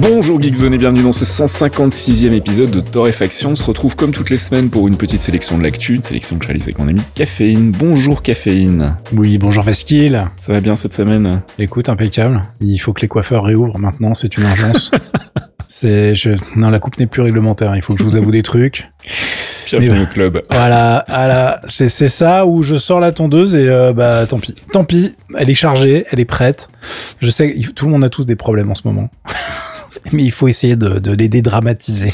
Bonjour Geekzone et bienvenue dans ce 156e épisode de Torréfaction. On se retrouve comme toutes les semaines pour une petite sélection de l'actu, une sélection que je réalise avec mon ami Caféine. Bonjour Caféine. Oui, bonjour Vasquille. Ça va bien cette semaine Écoute, impeccable. Il faut que les coiffeurs réouvrent maintenant, c'est une urgence. c'est, je, non, la coupe n'est plus réglementaire. Il faut que je vous avoue des trucs. Bienvenue au club. Voilà, voilà, c'est c'est ça où je sors la tondeuse et euh, bah tant pis, tant pis. Elle est chargée, elle est prête. Je sais, tout le monde a tous des problèmes en ce moment. Mais il faut essayer de, de les dédramatiser.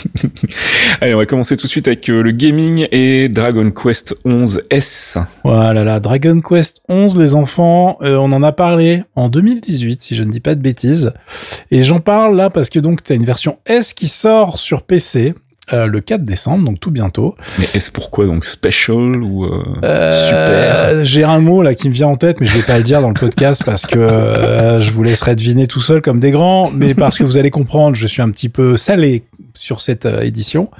Allez, on va commencer tout de suite avec euh, le gaming et Dragon Quest 11S. Voilà, là, Dragon Quest 11, les enfants, euh, on en a parlé en 2018, si je ne dis pas de bêtises. Et j'en parle là parce que donc tu as une version S qui sort sur PC euh, le 4 décembre, donc tout bientôt. Mais est-ce pourquoi donc special ou euh, Euh, super J'ai un mot là qui me vient en tête, mais je vais pas le dire dans le podcast parce que euh, je vous laisserai deviner tout seul comme des grands, mais parce que vous allez comprendre, je suis un petit peu salé sur cette euh, édition,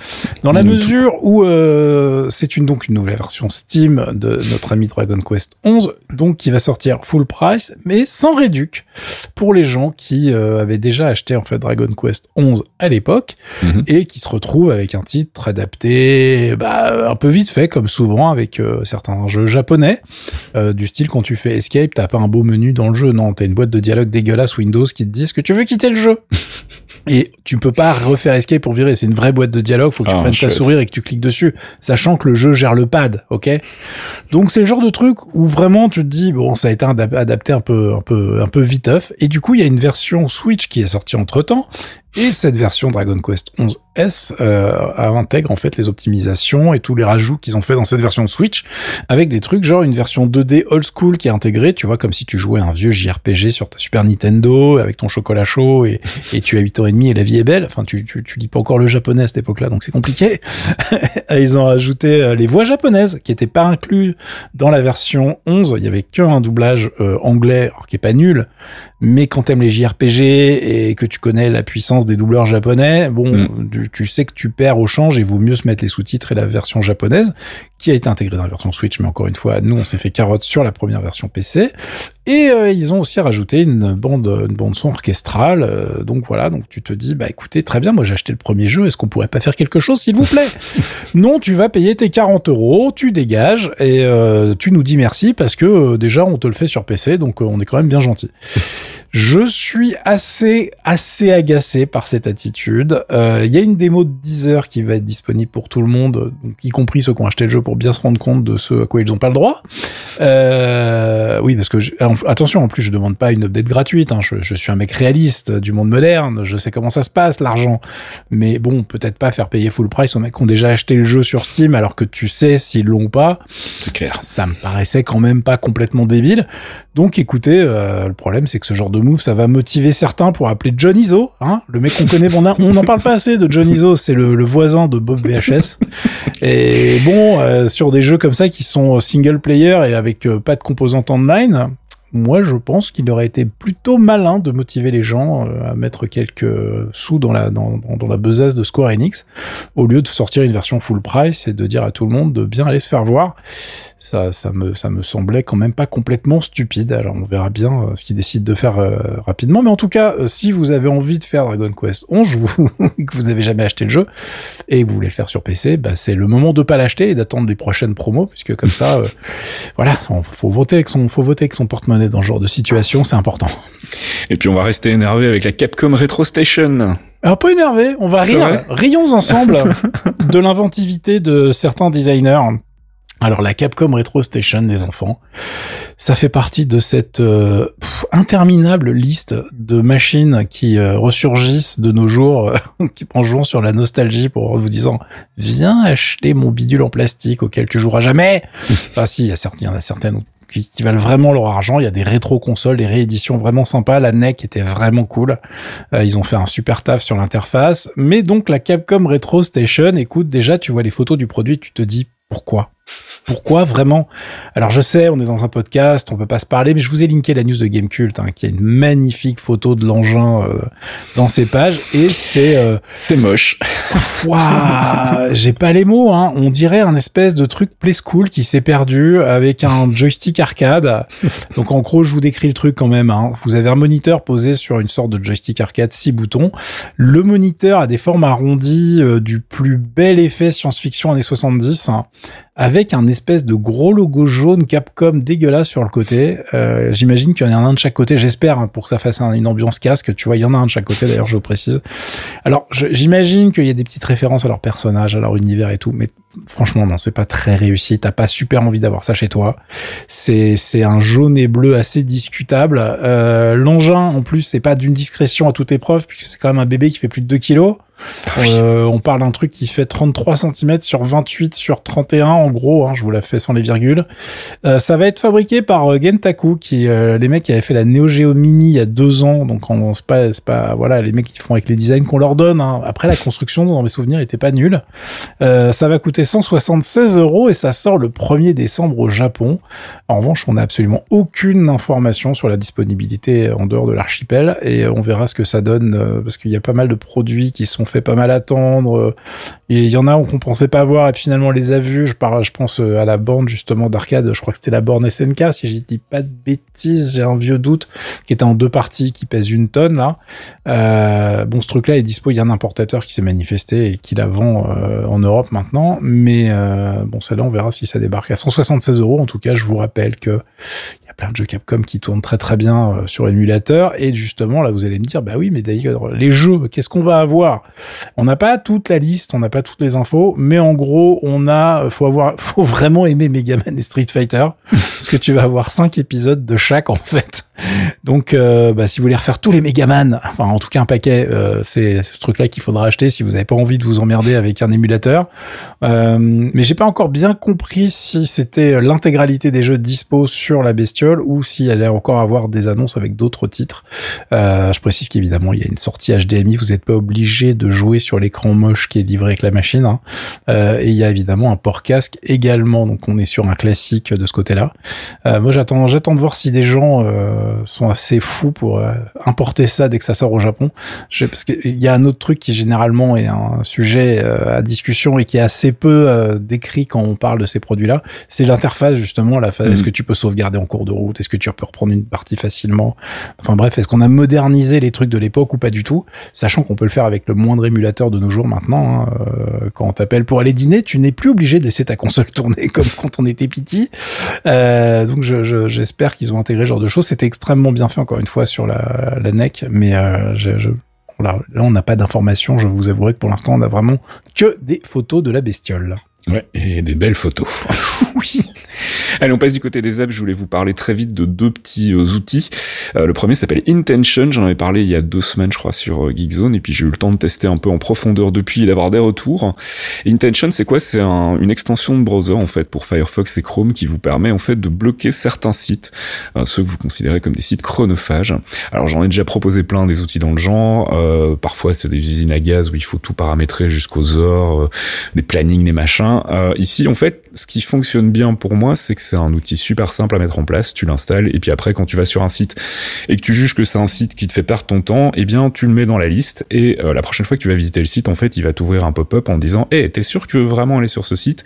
dans la mesure où euh, c'est une donc une nouvelle version Steam de notre ami Dragon Quest 11, donc qui va sortir full price, mais sans réduc pour les gens qui euh, avaient déjà acheté en fait Dragon Quest 11 à l'époque Mhm. et qui se retrouvent avec un titre adapté bah, un peu vite fait comme souvent avec euh, certains jeux japonais euh, du style quand tu fais escape t'as pas un beau menu dans le jeu. Non t'as une boîte de dialogue dégueulasse Windows qui te dit est-ce que tu veux quitter le jeu? Et tu peux pas refaire escape pour virer. C'est une vraie boîte de dialogue. Faut que tu Ah, prennes ta souris et que tu cliques dessus. Sachant que le jeu gère le pad ok? Donc c'est le genre de truc où vraiment tu te dis bon ça a été adap- adapté un peu un peu un peu viteuf. Et du coup il y a une version Switch qui est sortie entre temps et cette version Dragon Quest 11S euh, intègre en fait les optimisations et tous les rajouts qu'ils ont fait dans cette version Switch avec des trucs genre une version 2D old school qui est intégrée, tu vois, comme si tu jouais un vieux JRPG sur ta Super Nintendo avec ton chocolat chaud et, et tu as 8h30 et la vie est belle. Enfin, tu, tu, tu lis pas encore le japonais à cette époque-là, donc c'est compliqué. Ils ont rajouté euh, les voix japonaises qui étaient pas inclus dans la version 11. Il y avait qu'un doublage euh, anglais, alors qui est pas nul, mais quand t'aimes les JRPG et que tu connais la puissance des doubleurs japonais, bon, tu, tu sais que tu perds au change et vaut mieux se mettre les sous-titres et la version japonaise qui a été intégrée dans la version Switch, mais encore une fois, nous on s'est fait carotte sur la première version PC. Et euh, ils ont aussi rajouté une bande, une bande son orchestrale. euh, donc voilà, donc tu te dis, bah écoutez, très bien, moi j'ai acheté le premier jeu, est-ce qu'on pourrait pas faire quelque chose, s'il vous plaît? Non, tu vas payer tes 40 euros, tu dégages et euh, tu nous dis merci parce que déjà on te le fait sur PC, donc on est quand même bien gentil. Je suis assez assez agacé par cette attitude. Euh, Il y a une démo de 10 heures qui va être disponible pour tout le monde, donc y compris ceux qui ont acheté le jeu pour bien se rendre compte de ce à quoi ils n'ont pas le droit. Euh, oui, parce que je- en- attention, en plus je demande pas une update gratuite. hein. je, je suis un mec réaliste du monde moderne. Je sais comment ça se passe l'argent, mais bon, peut-être pas faire payer full price aux mecs qui ont déjà acheté le jeu sur Steam alors que tu sais s'ils l'ont ou pas. C'est clair. Ça me paraissait quand même pas complètement débile. Donc écoutez, euh, le problème c'est que ce genre de ça va motiver certains pour appeler John Izzo, hein, le mec qu'on connaît. On n'en parle pas assez de John Izzo, c'est le, le voisin de Bob VHS. Et bon, euh, sur des jeux comme ça qui sont single player et avec euh, pas de composante online, moi je pense qu'il aurait été plutôt malin de motiver les gens euh, à mettre quelques sous dans la dans, la besace de Square Enix au lieu de sortir une version full price et de dire à tout le monde de bien aller se faire voir. Ça, ça me, ça me semblait quand même pas complètement stupide. Alors on verra bien euh, ce qu'ils décident de faire euh, rapidement. Mais en tout cas, si vous avez envie de faire Dragon Quest 11, je vous, que vous n'avez jamais acheté le jeu et que vous voulez le faire sur PC, bah, c'est le moment de pas l'acheter et d'attendre des prochaines promos, puisque comme ça, voilà, faut voter avec son, faut voter avec son porte-monnaie dans ce genre de situation, c'est important. Et puis on va rester énervé avec la Capcom Retro Station. Un peu énervé, on va rire, rions ensemble de l'inventivité de certains designers. Alors la Capcom Retro Station, les enfants, ça fait partie de cette euh, pff, interminable liste de machines qui euh, ressurgissent de nos jours euh, qui- en jouant sur la nostalgie pour vous disant viens acheter mon bidule en plastique auquel tu joueras jamais. enfin si, il y, a certaines- il y en a certaines qui, qui valent vraiment leur argent. Il y a des rétro consoles, des rééditions vraiment sympas. La NEC était vraiment cool. Euh, ils ont fait un super taf sur l'interface. Mais donc la Capcom Retro Station, écoute, déjà tu vois les photos du produit, tu te dis pourquoi? Pourquoi vraiment? Alors je sais, on est dans un podcast, on peut pas se parler, mais je vous ai linké la news de Gamecult, hein, qui a une magnifique photo de l'engin euh, dans ses pages, et c'est euh, c'est moche. Waouh, j'ai pas les mots. Hein. On dirait un espèce de truc play school qui s'est perdu avec un joystick arcade. Donc en gros, je vous décris le truc quand même. Hein. Vous avez un moniteur posé sur une sorte de joystick arcade, six boutons. Le moniteur a des formes arrondies euh, du plus bel effet science-fiction années 70. Hein avec un espèce de gros logo jaune Capcom dégueulasse sur le côté. Euh, J'imagine qu'il y en a un de chaque côté, j'espère, hein, pour que ça fasse une ambiance casque. Tu vois, il y en a un de chaque côté, d'ailleurs, je précise. Alors, j'imagine qu'il y a des petites références à leur personnage, à leur univers et tout, mais franchement, non, c'est pas très réussi. T'as pas super envie d'avoir ça chez toi. C'est c'est un jaune et bleu assez discutable. Euh, L'engin, en plus, c'est pas d'une discrétion à toute épreuve, puisque c'est quand même un bébé qui fait plus de 2 kilos. Euh, on parle d'un truc qui fait 33 cm sur 28 sur 31 en gros, hein, je vous la fais sans les virgules. Euh, ça va être fabriqué par euh, Gentaku, qui les mecs qui avaient fait la Neo Geo Mini il y a deux ans, donc c'est pas, pas voilà les mecs qui font avec les designs qu'on leur donne. Hein. Après la construction dans mes souvenirs était pas nulle. ça va coûter 176 euros et ça sort le 1er décembre au Japon. En revanche, on n'a absolument aucune information sur la disponibilité en dehors de l'archipel et on verra ce que ça donne parce qu'il y a pas mal de produits qui sont fait pas mal attendre. Et il y en a qu'on pensait pas voir et finalement on les a vus. Je, parle, je pense euh, à la borne justement d'arcade. Je crois que c'était la borne SNK, si je dis pas de bêtises. J'ai un vieux doute qui était en deux parties, qui pèse une tonne là. Euh, bon, ce truc-là est dispo. Il y a un importateur qui s'est manifesté et qui la vend euh, en Europe maintenant. Mais bon, celle-là, on verra si ça débarque à 176 euros. En tout cas, je vous rappelle que plein de jeux Capcom qui tournent très très bien euh, sur émulateur. Et justement, là, vous allez me dire, bah oui, mais d'ailleurs, les jeux, qu'est-ce qu'on va avoir? On n'a pas toute la liste, on n'a pas toutes les infos, mais en gros, on a, faut avoir, faut vraiment aimer Mega Man et Street Fighter, parce que tu vas avoir cinq épisodes de chaque en fait. Donc, euh, bah, si vous voulez refaire tous les Megaman, enfin en tout cas un paquet, euh, c'est ce truc-là qu'il faudra acheter si vous n'avez pas envie de vous emmerder avec un émulateur. Euh, mais j'ai pas encore bien compris si c'était l'intégralité des jeux dispo sur la bestiole ou si elle allait encore avoir des annonces avec d'autres titres. Euh, je précise qu'évidemment il y a une sortie HDMI, vous n'êtes pas obligé de jouer sur l'écran moche qui est livré avec la machine. Hein. Euh, et il y a évidemment un port casque également, donc on est sur un classique de ce côté-là. Moi j'attends, j'attends de voir si des gens sont assez fous pour euh, importer ça dès que ça sort au Japon. Je, parce qu'il y a un autre truc qui généralement est un sujet euh, à discussion et qui est assez peu euh, décrit quand on parle de ces produits-là, c'est l'interface justement. La Est-ce mm. que tu peux sauvegarder en cours de route? Est-ce que tu peux reprendre une partie facilement? Enfin bref, est-ce qu'on a modernisé les trucs de l'époque ou pas du tout? Sachant qu'on peut le faire avec le moindre émulateur de nos jours maintenant. Hein, quand on t'appelle pour aller dîner, tu n'es plus obligé de laisser ta console tourner comme quand on était petit. donc j'espère je, qu'ils ont intégré ce genre de choses. C'était extrêmement bien fait encore une fois sur la, NEC, mais euh, là, on n'a pas d'informations. Je vous avouerai que pour l'instant, on a vraiment que des photos de la bestiole. Ouais, et des belles photos. oui. Allez, on passe du côté des apps. Je voulais vous parler très vite de deux petits euh, outils. Euh, le premier s'appelle Intention. J'en avais parlé il y a deux semaines, je crois, sur euh, Geekzone. Et puis j'ai eu le temps de tester un peu en profondeur depuis et d'avoir des retours. Intention, c'est quoi? C'est un, une extension de browser en fait pour Firefox et Chrome qui vous permet en fait de bloquer certains sites, ceux que vous considérez comme des sites chronophages. Alors j'en ai déjà proposé plein des outils dans le genre. parfois c'est des usines à gaz où il faut tout paramétrer jusqu'aux heures, des plannings, des machins. Euh, ici, en fait, ce qui fonctionne bien pour moi, c'est que c'est un outil super simple à mettre en place. Tu l'installes et puis après, quand tu vas sur un site et que tu juges que c'est un site qui te fait perdre ton temps, eh bien, tu le mets dans la liste et euh, la prochaine fois que tu vas visiter le site, en fait, il va t'ouvrir un pop-up en disant, hey, t'es sûr que tu veux vraiment aller sur ce site?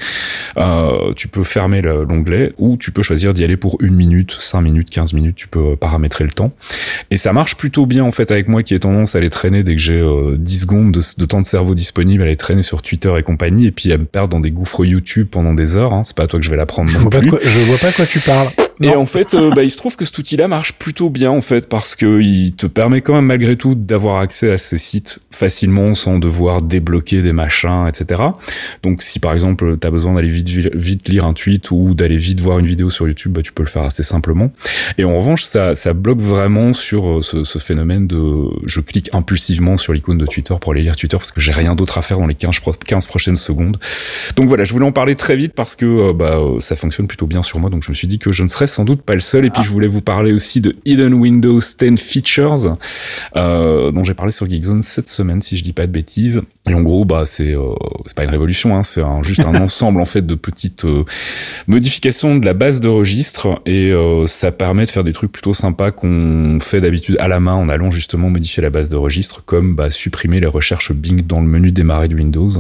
Euh, Tu peux fermer l'onglet ou tu peux choisir d'y aller pour une minute, 5 minutes, 15 minutes. Tu peux paramétrer le temps et ça marche plutôt bien en fait avec moi qui ai tendance à aller traîner dès que j'ai 10 secondes de, de, temps de cerveau disponible, à aller traîner sur Twitter et compagnie et puis à me perdre dans des gouffre YouTube pendant des heures. Hein. C'est pas à toi que je vais l'apprendre non plus. je vois pas quoi tu parles. Et en fait, euh, bah, il se trouve que cet outil-là marche plutôt bien en fait parce que il te permet quand même malgré tout d'avoir accès à ces sites facilement sans devoir débloquer des machins, etc. Donc si par exemple tu as besoin d'aller vite vite lire un tweet ou d'aller vite voir une vidéo sur YouTube, bah, tu peux le faire assez simplement. Et en revanche, ça, ça bloque vraiment sur euh, ce, ce phénomène de je clique impulsivement sur l'icône de Twitter pour aller lire Twitter parce que j'ai rien d'autre à faire dans les 15, 15 prochaines secondes. Donc voilà, je voulais en parler très vite parce que euh, bah, ça fonctionne plutôt bien sur moi. Donc je me suis dit que je ne serais sans doute pas le seul. Et puis, ah. je voulais vous parler aussi de Hidden Windows 10 Features, euh, dont j'ai parlé sur Geekzone cette semaine, si je dis pas de bêtises. Et en gros, bah c'est euh, pas une révolution, hein, c'est juste un ensemble en fait de petites euh, modifications de la base de registre et euh, ça permet de faire des trucs plutôt sympas qu'on fait d'habitude à la main en allant justement modifier la base de registre, comme bah, supprimer les recherches Bing dans le menu démarrer de Windows,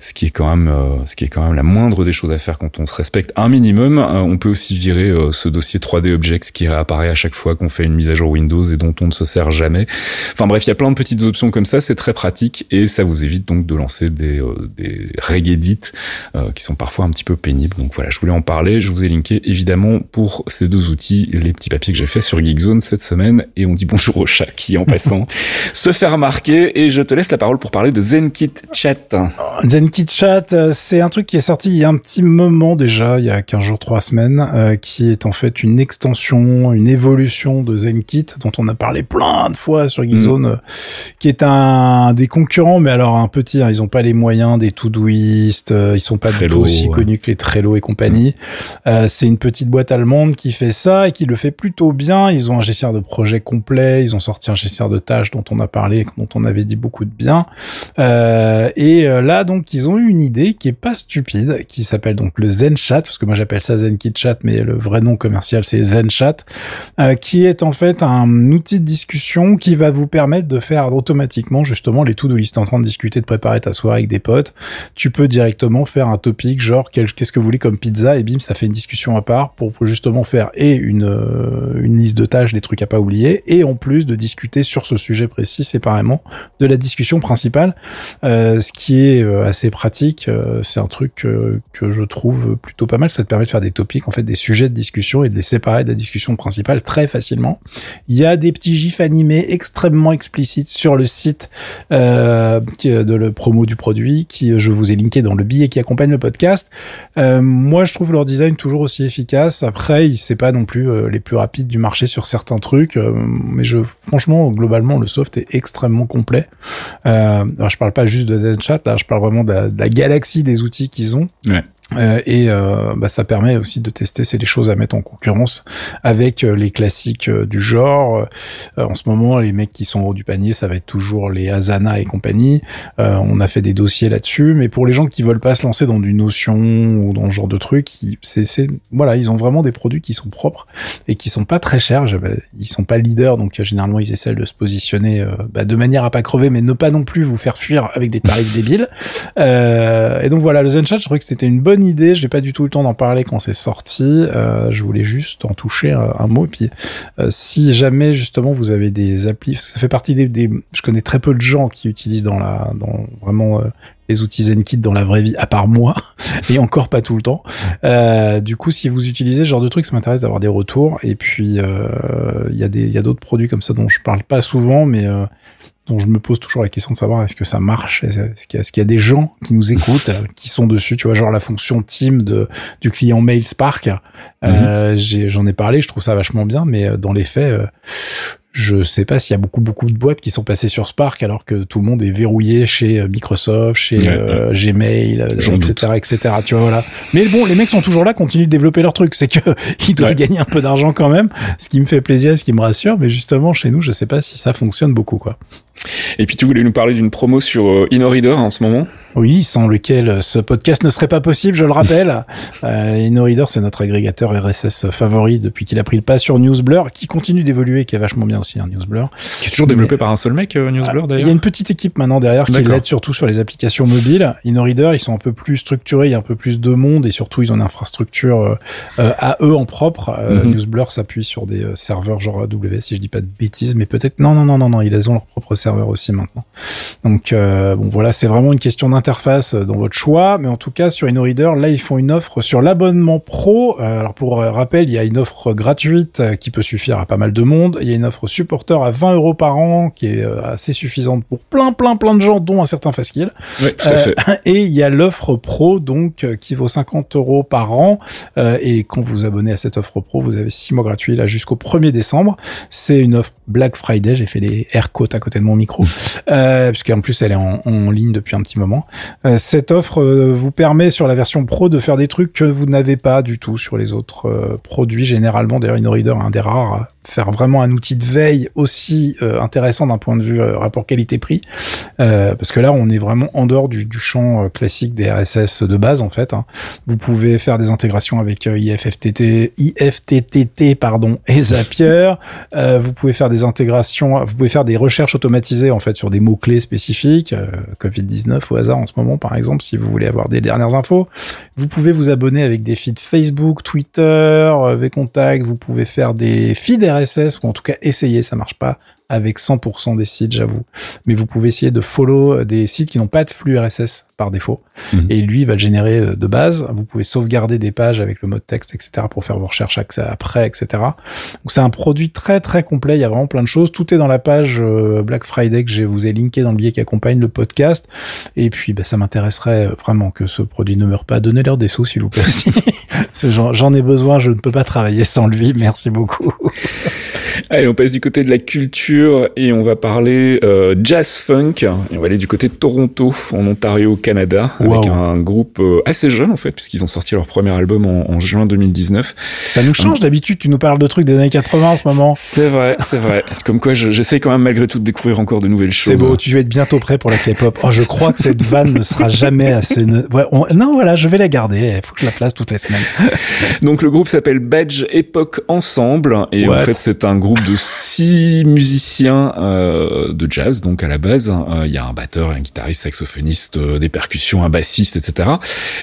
ce qui est quand même ce qui est quand même la moindre des choses à faire quand on se respecte un minimum. on peut aussi virer ce dossier 3D Objects qui réapparaît à chaque fois qu'on fait une mise à jour Windows et dont on ne se sert jamais. Enfin bref, il y a plein de petites options comme ça, c'est très pratique et ça vous évite donc de lancer des, euh, des euh, qui sont parfois un petit peu pénibles. Donc voilà, je voulais en parler. Je vous ai linké évidemment pour ces deux outils les petits papiers que j'ai fait sur Geekzone cette semaine. Et on dit bonjour au chat qui, en passant, se fait remarquer. Et je te laisse la parole pour parler de ZenKit Chat. ZenKit Chat, euh, c'est un truc qui est sorti il y a un petit moment déjà, il y a 15 jours, 3 semaines, euh, qui est en fait une extension, une évolution de ZenKit dont on a parlé plein de fois sur Geekzone, mm. qui est un des concurrents, mais alors un petit, hein, ils ont pas les moyens des Todoist, euh, ils sont pas du tout aussi connus que les Trello et compagnie. Euh, c'est une petite boîte allemande qui fait ça et qui le fait plutôt bien. Ils ont un gestionnaire de projet complet, ils ont sorti un gestionnaire de tâches dont on a parlé, dont on avait dit beaucoup de bien. Euh, et euh, là donc ils ont eu une idée qui est pas stupide, qui s'appelle donc le ZenChat, parce que moi j'appelle ça ZenKit Chat, mais le vrai nom commercial c'est ZenChat, qui est en fait un outil de discussion qui va vous permettre de faire automatiquement justement les to-do list en train de discuter de préparer ta soirée avec des potes, tu peux directement faire un topic genre qu'est-ce que vous voulez comme pizza et bim ça fait une discussion à part pour justement faire et une euh, une liste de tâches, des trucs à pas oublier et en plus de discuter sur ce sujet précis séparément de la discussion principale, euh, ce qui est euh, assez pratique. c'est un truc que, que je trouve plutôt pas mal. Ça te permet de faire des topics en fait des sujets de discussion et de les séparer de la discussion principale très facilement. Il y a des petits gifs animés extrêmement explicites sur le site euh, de le promo du produit qui euh, je vous ai linké dans le billet qui accompagne le podcast. Euh, moi, je trouve leur design toujours aussi efficace. Après, c'est pas non plus euh, les plus rapides du marché sur certains trucs, mais je, franchement, globalement, le soft est extrêmement complet. alors, je parle pas juste de Deadchat, là, je parle vraiment de la, la galaxie des outils qu'ils ont. Euh, et euh, bah, ça permet aussi de tester c'est les choses à mettre en concurrence avec euh, les classiques du genre. en ce moment, les mecs qui sont au haut du panier, ça va être toujours les Asana et compagnie. on a fait des dossiers là-dessus, mais pour les gens qui veulent pas se lancer dans du Notion ou dans ce genre de trucs, c'est voilà, ils ont vraiment des produits qui sont propres et qui sont pas très chers. Ils sont pas leaders, donc généralement ils essaient de se positionner bah, de manière à pas crever, mais ne pas non plus vous faire fuir avec des tarifs débiles. et donc voilà, le ZenChat, je trouvais que c'était une bonne idée. Je n'ai pas du tout le temps d'en parler quand c'est sorti. Euh, je voulais juste en toucher un, mot. Et puis, euh, si jamais justement vous avez des applis, ça fait partie des, je connais très peu de gens qui utilisent dans la, dans vraiment euh, les outils ZenKit dans la vraie vie, à part moi, et encore pas tout le temps. Euh, du coup, si vous utilisez ce genre de truc, ça m'intéresse d'avoir des retours. Et puis, il il y a d'autres produits comme ça dont je parle pas souvent, mais dont je me pose toujours la question de savoir est-ce que ça marche, est-ce qu'il y, a des gens qui nous écoutent, qui sont dessus, tu vois, genre la fonction team de, du client Mail Spark. Euh, mhm. J'en ai, parlé, je trouve ça vachement bien, mais euh, dans les faits, euh, je sais pas s'il y a beaucoup beaucoup de boîtes qui sont passées sur Spark alors que tout le monde est verrouillé chez Microsoft, chez Gmail, etc., etc. Tu vois voilà. Mais bon, les mecs sont toujours là, continuent de développer leur truc. C'est que ils doivent gagner un peu d'argent quand même, ce qui me fait plaisir, ce qui me rassure. Mais justement, chez nous, je sais pas si ça fonctionne beaucoup quoi. Et puis tu voulais nous parler d'une promo sur euh, InnoReader en ce moment? Oui, sans lequel ce podcast ne serait pas possible, je le rappelle. euh, InnoReader, c'est notre agrégateur RSS favori depuis qu'il a pris le pas sur Newsblur, qui continue d'évoluer, qui est vachement bien aussi, hein, Newsblur. Qui est toujours développé par un seul mec, euh, Newsblur d'ailleurs Il y a une petite équipe maintenant derrière qui l'aide surtout sur les applications mobiles. InnoReader, ils sont un peu plus structurés, il y a un peu plus de monde et surtout ils ont une infrastructure euh, euh à eux en propre. Mhm. Newsblur s'appuie sur des serveurs genre AWS, si je dis pas de bêtises, mais peut-être... Non, non, non, non, non, ils ont leur propre serveur aussi maintenant. Donc euh, bon voilà, c'est vraiment une question d'interface euh, dans votre choix, mais en tout cas sur InnoReader, là ils font une offre sur l'abonnement pro. Euh, alors pour rappel, il y a une offre gratuite qui peut suffire à pas mal de monde. Il y a une offre supporter à 20 euros par an qui est assez suffisante pour plein plein plein de gens, dont un certain Faskill. Oui, tout à fait. Et il y a l'offre pro donc qui vaut 50 euros par an. et quand vous abonnez à cette offre pro, vous avez 6 mois gratuits là jusqu'au 1er décembre. C'est une offre Black Friday. J'ai fait les air à côté de mon micro, euh, puisqu'en plus elle est en, ligne depuis un petit moment. Euh, cette offre euh, vous permet sur la version pro de faire des trucs que vous n'avez pas du tout sur les autres euh, produits. Généralement, d'ailleurs, InnoReader est un des rares faire vraiment un outil de veille aussi euh, intéressant d'un point de vue euh, rapport qualité-prix, euh, parce que là on est vraiment en dehors du, champ classique des RSS de base en fait. Hein. Vous pouvez faire des intégrations avec IFTTT, IFTTT pardon et Zapier. vous pouvez faire des intégrations, vous pouvez faire des recherches automatisées en fait sur des mots clés spécifiques, Covid 19 au hasard en ce moment par exemple si vous voulez avoir des dernières infos. Vous pouvez vous abonner avec des feeds Facebook, Twitter, V-Contact. Vous pouvez faire des feeds RSS, ou en tout cas essayer, ça marche pas avec 100% des sites, j'avoue. Mais vous pouvez essayer de follow des sites qui n'ont pas de flux RSS par défaut. Mhm. Et lui, il va le générer euh, de base. Vous pouvez sauvegarder des pages avec le mode texte, etc. pour faire vos recherches après, etc. Donc c'est un produit très très complet. Il y a vraiment plein de choses. Tout est dans la page euh, Black Friday que je vous ai linké dans le billet qui accompagne le podcast. Et puis, bah, ça m'intéresserait vraiment que ce produit ne meure pas. Donnez-leur des sous, s'il vous plaît aussi. J'en ai besoin. Je ne peux pas travailler sans lui. Merci beaucoup. Allez, on passe du côté de la culture et on va parler euh, jazz funk. Et on va aller du côté de Toronto, en Ontario, Canada, avec un groupe euh, assez jeune en fait, puisqu'ils ont sorti leur premier album en, juin 2019. Ça nous change d'habitude. Tu nous parles de trucs des années 80 en ce moment. C'est vrai, c'est vrai. Comme quoi, j'essaye quand même malgré tout de découvrir encore de nouvelles choses. C'est beau. Tu vas être bientôt prêt pour la K-pop. Oh, je crois que cette vanne ne sera jamais assez. Ouais, Non, voilà, je vais la garder. Il faut que je la place toutes les semaines. Donc le groupe s'appelle Badge Epoch Ensemble et en fait c'est un groupe de six musiciens euh, de jazz, donc à la base. Euh, il y a un batteur, un guitariste, saxophoniste, euh, des percussions, un bassiste, etc.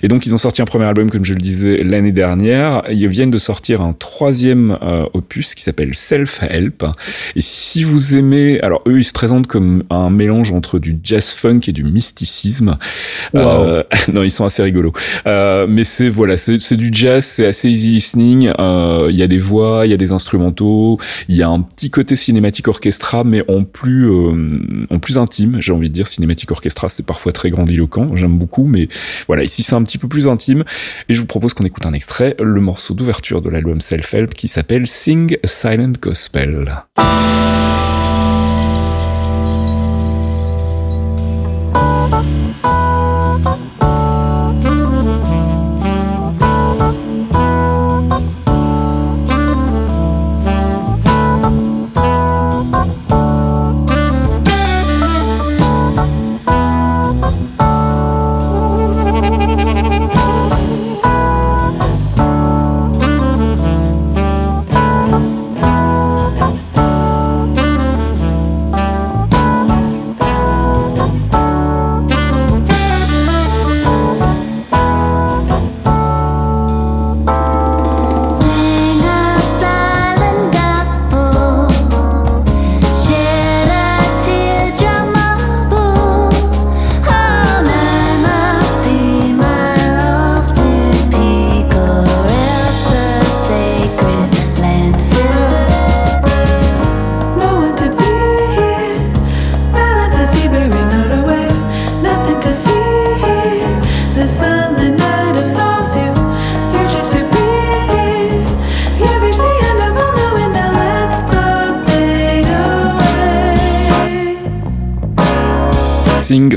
Et donc ils ont sorti un premier album, comme je le disais, l'année dernière. Ils viennent de sortir un troisième opus qui s'appelle Self Help. Et si vous aimez, alors eux ils se présentent comme un mélange entre du jazz funk et du mysticisme. non, ils sont assez rigolos. mais c'est voilà, c'est du jazz, c'est assez easy listening. Il y a des voix, il y a des instrumentaux, il y a un petit côté cinématique mais en plus, euh, en plus intime, j'ai envie de dire. Cinématique orchestra, c'est parfois très grandiloquent, j'aime beaucoup, mais voilà, ici c'est un petit peu plus intime. Et je vous propose qu'on écoute un extrait, le morceau d'ouverture de l'album Self-Help qui s'appelle Sing a Silent Gospel.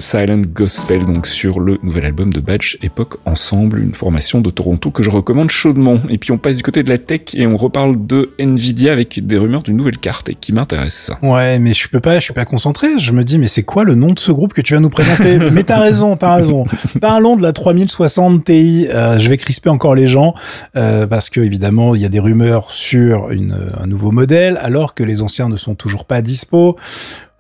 Silent Gospel, donc sur le nouvel album de Badge Époque Ensemble, une formation de Toronto que je recommande chaudement. Et puis on passe du côté de la tech et on reparle de Nvidia avec des rumeurs d'une nouvelle carte et qui m'intéresse. Ouais, mais je peux pas, je suis pas concentré. Je me dis, mais c'est quoi le nom de ce groupe que tu vas nous présenter? Mais t'as raison, t'as raison. Parlons de la 3060 Ti. Euh, je vais crisper encore les gens euh, parce que évidemment il y a des rumeurs sur une, un nouveau modèle alors que les anciens ne sont toujours pas dispo.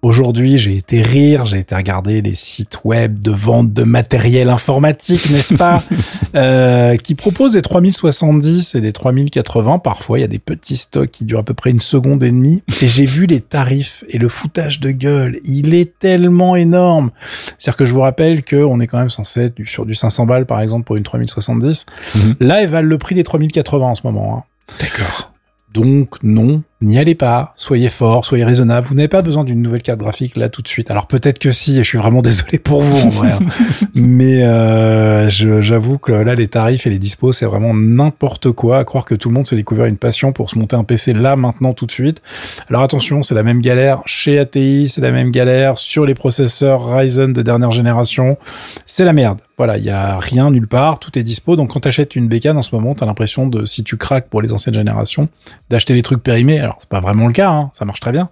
Aujourd'hui, j'ai été rire, j'ai été regarder les sites web de vente de matériel informatique, n'est-ce pas, euh, qui proposent des 3070 et des 3080. Parfois, il y a des petits stocks qui durent à peu près une seconde et demie. Et j'ai vu les tarifs et le foutage de gueule. Il est tellement énorme. C'est-à-dire que je vous rappelle qu'on est quand même censé être sur du 500 balles, par exemple, pour une 3070. Mhm. Là, elles valent le prix des 3080 en ce moment. Hein. D'accord. Donc non, n'y allez pas, soyez fort, soyez raisonnable. Vous n'avez pas besoin d'une nouvelle carte graphique là tout de suite. Alors peut-être que si, et je suis vraiment désolé pour vous en vrai. hein. Mais euh, j'avoue que là, les tarifs et les dispos, c'est vraiment n'importe quoi. À croire que tout le monde s'est découvert une passion pour se monter un PC là, maintenant, tout de suite. Alors attention, c'est la même galère chez ATI, c'est la même galère sur les processeurs Ryzen de dernière génération. C'est la merde. Voilà, il y a rien nulle part, tout est dispo. Donc quand t'achètes une bécane en ce moment, t'as l'impression de, si tu craques pour les anciennes générations, d'acheter les trucs périmés. Alors c'est pas vraiment le cas, hein, ça marche très bien,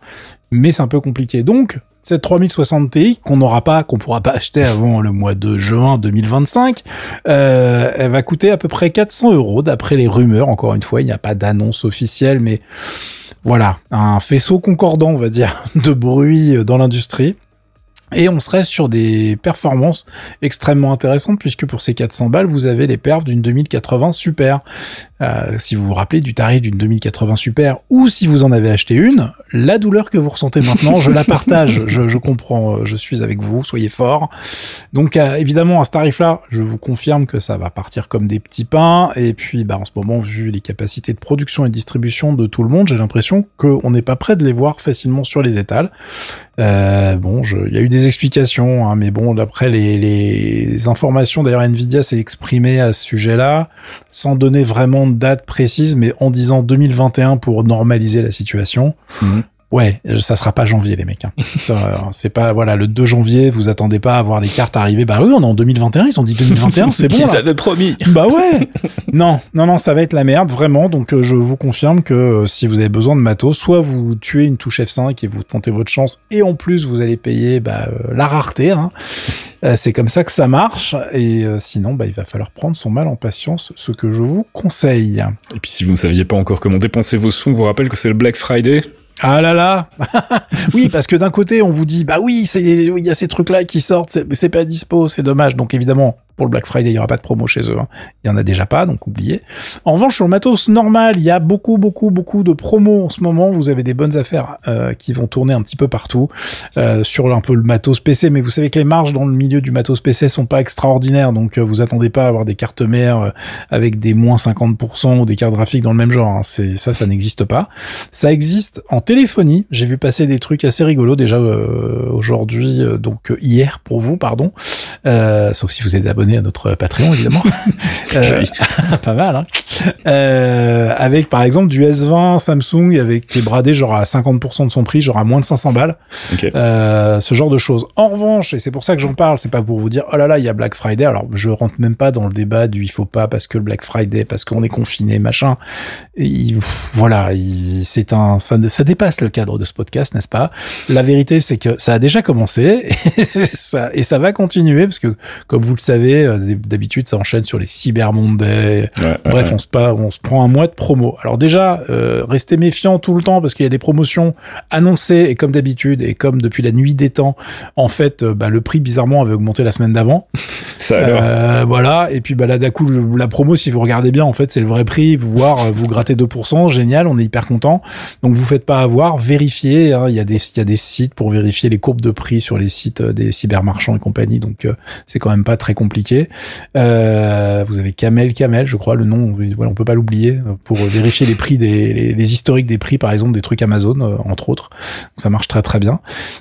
mais c'est un peu compliqué. Donc cette 3060 Ti qu'on n'aura pas, qu'on pourra pas acheter avant le mois de juin 2025, euh, elle va coûter à peu près 400 euros d'après les rumeurs. Encore une fois, il n'y a pas d'annonce officielle, mais voilà, un faisceau concordant, on va dire, de bruit dans l'industrie. Et on serait sur des performances extrêmement intéressantes puisque pour ces 400 balles, vous avez les perfs d'une 2080 Super. Euh, si vous vous rappelez du tarif d'une 2080 Super ou si vous en avez acheté une, la douleur que vous ressentez maintenant, je la partage. Je, je comprends, euh, je suis avec vous, soyez forts. Donc euh, évidemment, à ce tarif-là, je vous confirme que ça va partir comme des petits pains. Et puis, bah, en ce moment, vu les capacités de production et de distribution de tout le monde, j'ai l'impression qu'on n'est pas prêt de les voir facilement sur les étals. Euh, bon, il y a eu des explications, hein, mais bon, d'après les, les informations, d'ailleurs, Nvidia s'est exprimé à ce sujet-là, sans donner vraiment de date précise, mais en disant 2021 pour normaliser la situation. Mhm. Ouais, euh, ça sera pas janvier, les mecs. Hein. Euh, c'est pas, voilà, le 2 janvier, vous attendez pas à voir les cartes arriver. Bah oui, on est en 2021, ils ont dit 2021, c'est bon. Là. avaient promis. Bah ouais Non, non, non, ça va être la merde, vraiment. Donc euh, je vous confirme que si vous avez besoin de matos, soit vous tuez une touche F5 et vous tentez votre chance, et en plus vous allez payer bah, euh, la rareté. Hein. C'est comme ça que ça marche. Et euh, sinon, bah, il va falloir prendre son mal en patience, ce que je vous conseille. Et puis si vous ne saviez pas encore comment dépenser vos sous, on vous rappelle que c'est le Black Friday. Ah là là Oui, parce que d'un côté, on vous dit, bah oui, il y a ces trucs-là qui sortent, c'est pas dispo, c'est dommage. Donc évidemment, pour le Black Friday, il y aura pas de promo chez eux. hein. Il y en a déjà pas, donc oubliez. En revanche, sur le matos normal, il y a beaucoup, beaucoup, beaucoup de promos en ce moment. Vous avez des bonnes affaires euh, qui vont tourner un petit peu partout euh, sur un peu le matos PC. Mais vous savez que les marges dans le milieu du matos PC sont pas extraordinaires, donc euh, vous attendez pas à avoir des cartes mères avec des moins 50% ou des cartes graphiques dans le même genre. hein. C'est ça, ça n'existe pas. Ça existe en téléphonie. J'ai vu passer des trucs assez rigolos déjà aujourd'hui, donc hier pour vous, pardon. Sauf si vous êtes abonné à notre Patreon, évidemment. Euh, pas mal, hein. Euh, avec par exemple du S20 Samsung avec qui est bradé genre à 50% de son prix, genre à moins de 500 balles. Ok. Euh, ce genre de choses. En revanche, et c'est pour ça que j'en parle, c'est pas pour vous dire oh là là, il y a Black Friday. Alors je rentre même pas dans le débat du il faut pas parce que le Black Friday, parce qu'on est confiné, machin. Et voilà, il- c'est un, ça, ça dépasse le cadre de ce podcast, n'est-ce pas? La vérité, c'est que ça a déjà commencé et ça, et ça va continuer parce que, comme vous le savez, euh, d'habitude, ça enchaîne sur les Cyber Monday, Ouais, ouais, Bref, ouais. on se, pas, on se prend un mois de promo. Alors déjà, euh, restez méfiants tout le temps parce qu'il y a des promotions annoncées et comme d'habitude et comme depuis la nuit des temps, en fait, euh, bah, le prix bizarrement avait augmenté la semaine d'avant. Ça. Euh, voilà. Et puis bah là d'un coup, la promo, si vous regardez bien, en fait, c'est le vrai prix. Voire vous grattez 2%, génial, on est hyper content. Donc vous faites pas avoir, vérifiez. hein, Il y a des il y a des sites pour vérifier les courbes de prix sur les sites des cybermarchands et compagnie. Donc c'est quand même pas très compliqué. Vous avez Camel Camel, je crois le nom. Voilà, on peut pas l'oublier euh, pour vérifier les prix des les, les historiques des prix, par exemple des trucs Amazon euh, entre autres. Donc, ça marche très très bien.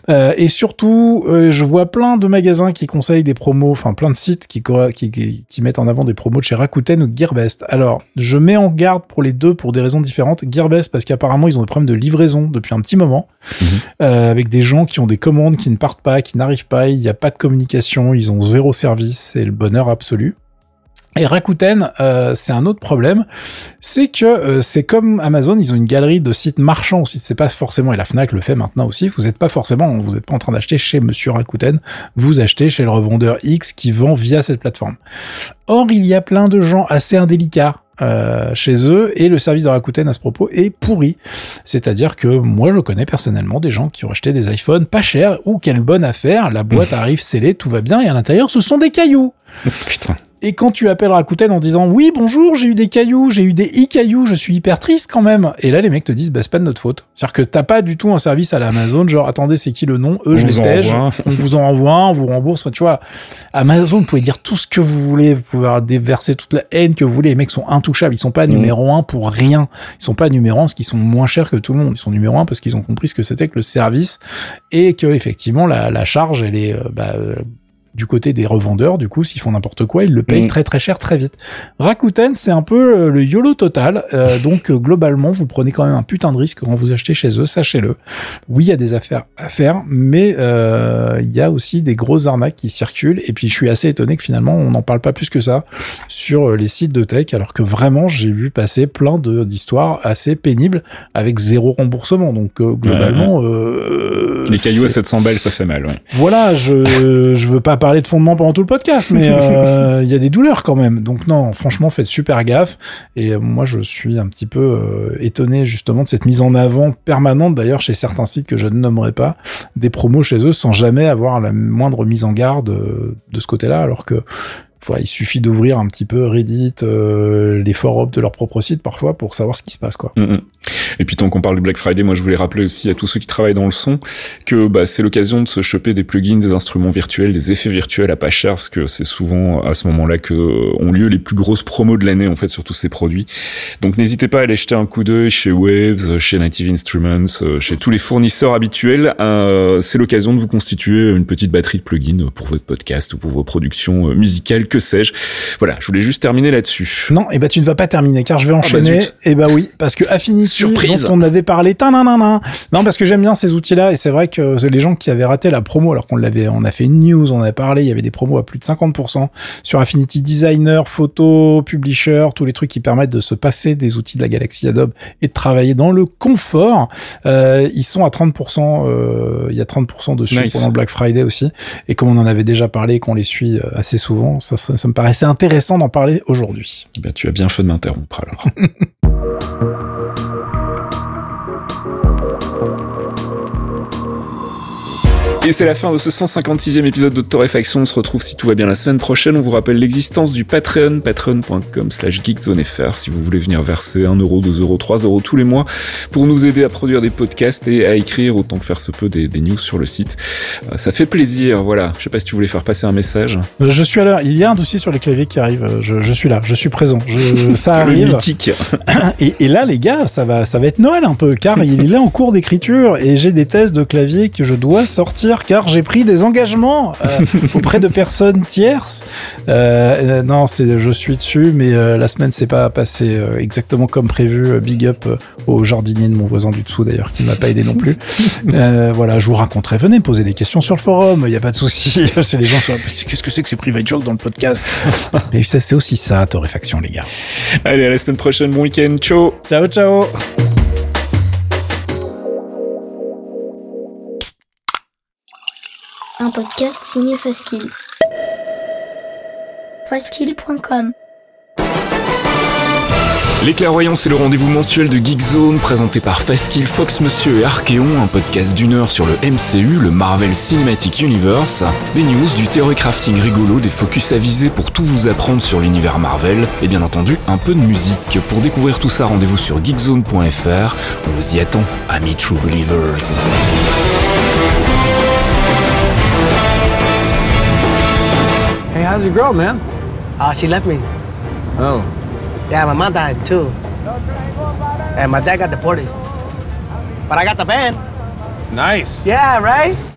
Euh, et surtout, euh, je vois plein de magasins qui conseillent des promos, enfin plein de sites qui, qui, qui mettent en avant des promos de chez Rakuten ou Gearbest. Alors, je mets en garde pour les deux pour des raisons différentes. Gearbest parce qu'apparemment ils ont des problèmes de livraison depuis un petit moment, Mhm. euh, avec des gens qui ont des commandes qui ne partent pas, qui n'arrivent pas, il n'y a pas de communication, ils ont zéro service, c'est le bonheur absolu. Et Rakuten, euh, c'est un autre problème, c'est que euh, c'est comme Amazon, ils ont une galerie de sites marchands aussi. C'est pas forcément, et la Fnac le fait maintenant aussi. Vous n'êtes pas forcément, vous n'êtes pas en train d'acheter chez Monsieur Rakuten, vous achetez chez le revendeur X qui vend via cette plateforme. Or, il y a plein de gens assez indélicats. euh, chez eux et le service de Rakuten à ce propos est pourri. C'est-à-dire que moi je connais personnellement des gens qui ont acheté des iPhones pas chers ou quelle bonne affaire, la boîte arrive scellée, tout va bien et à l'intérieur ce sont des cailloux. Putain. Et quand tu appelles Rakuten en disant oui bonjour j'ai eu des cailloux, j'ai eu des i-cailloux, je suis hyper triste quand même. Et là les mecs te disent bah c'est pas de notre faute. C'est-à-dire que t'as pas du tout un service à l'Amazon genre attendez c'est qui le nom? Eux je les tège, on vous en envoie, on vous rembourse. Enfin, tu vois Amazon vous pouvez dire tout ce que vous voulez, vous pouvez déverser toute la haine que vous voulez. Les mecs sont intouchables, ils sont pas numéro un pour rien. Ils sont pas numéro un parce qu'ils sont moins chers que tout le monde. Ils sont numéro un parce qu'ils ont compris ce que c'était que le service et que effectivement la, la charge elle est euh, bah, euh, du côté des revendeurs, du coup, s'ils font n'importe quoi, ils le payent Mm. très très cher très vite. Rakuten, c'est un peu euh, le YOLO total. Euh, donc, euh, globalement, vous prenez quand même un putain de risque quand vous achetez chez eux, sachez-le. Oui, il y a des affaires à faire, mais euh, il y a aussi des grosses arnaques qui circulent. Et puis, je suis assez étonné que finalement, on n'en parle pas plus que ça sur les sites de tech, alors que vraiment, j'ai vu passer plein d'histoires assez pénibles avec zéro remboursement. Donc, euh, globalement, Les cailloux à c'est- 700 balles, ça fait mal, ouais. voilà, je je veux pas parler de fondement pendant tout le podcast, mais euh, il y a des douleurs quand même. Donc non, franchement, faites super gaffe. Et euh, moi, je suis un petit peu euh, étonné justement de cette mise en avant permanente, d'ailleurs, chez certains sites que je ne nommerai pas, des promos chez eux sans jamais avoir la moindre mise en garde de ce côté-là, alors que il suffit d'ouvrir un petit peu Reddit, euh, les forums de leur propre site parfois pour savoir ce qui se passe, quoi. Mm, mm. Et puis tant qu'on parle du Black Friday, moi je voulais rappeler aussi à tous ceux qui travaillent dans le son que bah, c'est l'occasion de se choper des plugins, des instruments virtuels, des effets virtuels à pas cher, parce que c'est souvent à ce moment-là que ont lieu les plus grosses promos de l'année en fait sur tous ces produits. Donc n'hésitez pas à aller jeter un coup d'œil chez Waves, chez Native Instruments, euh, chez tous les fournisseurs habituels. Euh, c'est l'occasion de vous constituer une petite batterie de plugins pour votre podcast ou pour vos productions euh, musicales, que sais-je. Voilà, je voulais juste terminer là-dessus. Non, et bah tu ne vas pas terminer car je vais enchaîner. Ah bah zut. et bah oui, parce que Affinity, Surprise. dont on avait parlé, non parce que j'aime bien ces outils-là et c'est vrai que les gens qui avaient raté la promo alors qu'on l'avait, on a fait une news, on avait parlé, il y avait des promos à plus de 50% sur Affinity Designer, photo, publisher, tous les trucs qui permettent de se passer des outils de la galaxie Adobe et de travailler dans le confort. Euh, ils sont à 30%, euh, il y a 30% dessus Nice. pendant Black Friday aussi. Et comme on en avait déjà parlé, qu'on les suit euh, assez souvent, ça, ça, ça me paraissait intéressant d'en parler aujourd'hui. Eh bien, tu as bien fait de m'interrompre alors. Et c'est la fin de ce 156e épisode de Torréfaction. On se retrouve si tout va bien la semaine prochaine. On vous rappelle l'existence du Patreon, patreon.com slash geekzonefr si vous voulez venir verser 1 euro, 2 euros, 3 euros tous les mois pour nous aider à produire des podcasts et à écrire autant que faire se peut des, des news sur le site. Euh, ça fait plaisir, voilà. Je sais pas si tu voulais faire passer un message. Euh, Je suis à l'heure. Il y a un dossier sur les claviers qui arrive. Euh, Je, je suis là. Je suis présent. Je, ça arrive. mythique. Et, et là, les gars, ça va, ça va être Noël un peu, car il est en cours d'écriture et j'ai des tests de clavier que je dois sortir, car j'ai pris des engagements euh, auprès de personnes tierces. Euh, euh, non, c'est, je suis dessus, mais la semaine s'est pas passée exactement comme prévu. Big up au jardinier de mon voisin du dessous d'ailleurs, qui m'a pas aidé non plus. Voilà, je vous raconterai. Venez me poser des questions sur le forum. Il y a pas de souci. c'est les gens sur. Qu'est-ce que c'est que ces private jokes dans le podcast? Et ça, c'est aussi ça, torréfaction, les gars. Allez, à la semaine prochaine. Bon week-end. Ciao. Ciao, ciao. Un podcast signé Faskill. Faskill.com Les Clairvoyants, le rendez-vous mensuel de Geekzone présenté par Faskill, Fox Monsieur et Archeon, un podcast d'une heure sur le MCU, le Marvel Cinematic Universe, des news, du theory crafting rigolo, des focus avisés pour tout vous apprendre sur l'univers Marvel, et bien entendu un peu de musique. Pour découvrir tout ça, rendez-vous sur geekzone.fr. On vous y attend, amis True Believers. How's your girl, man? Uh, she left me. Oh. Yeah, my mom died too. And my dad got deported. But I got the van. It's nice. Yeah, right?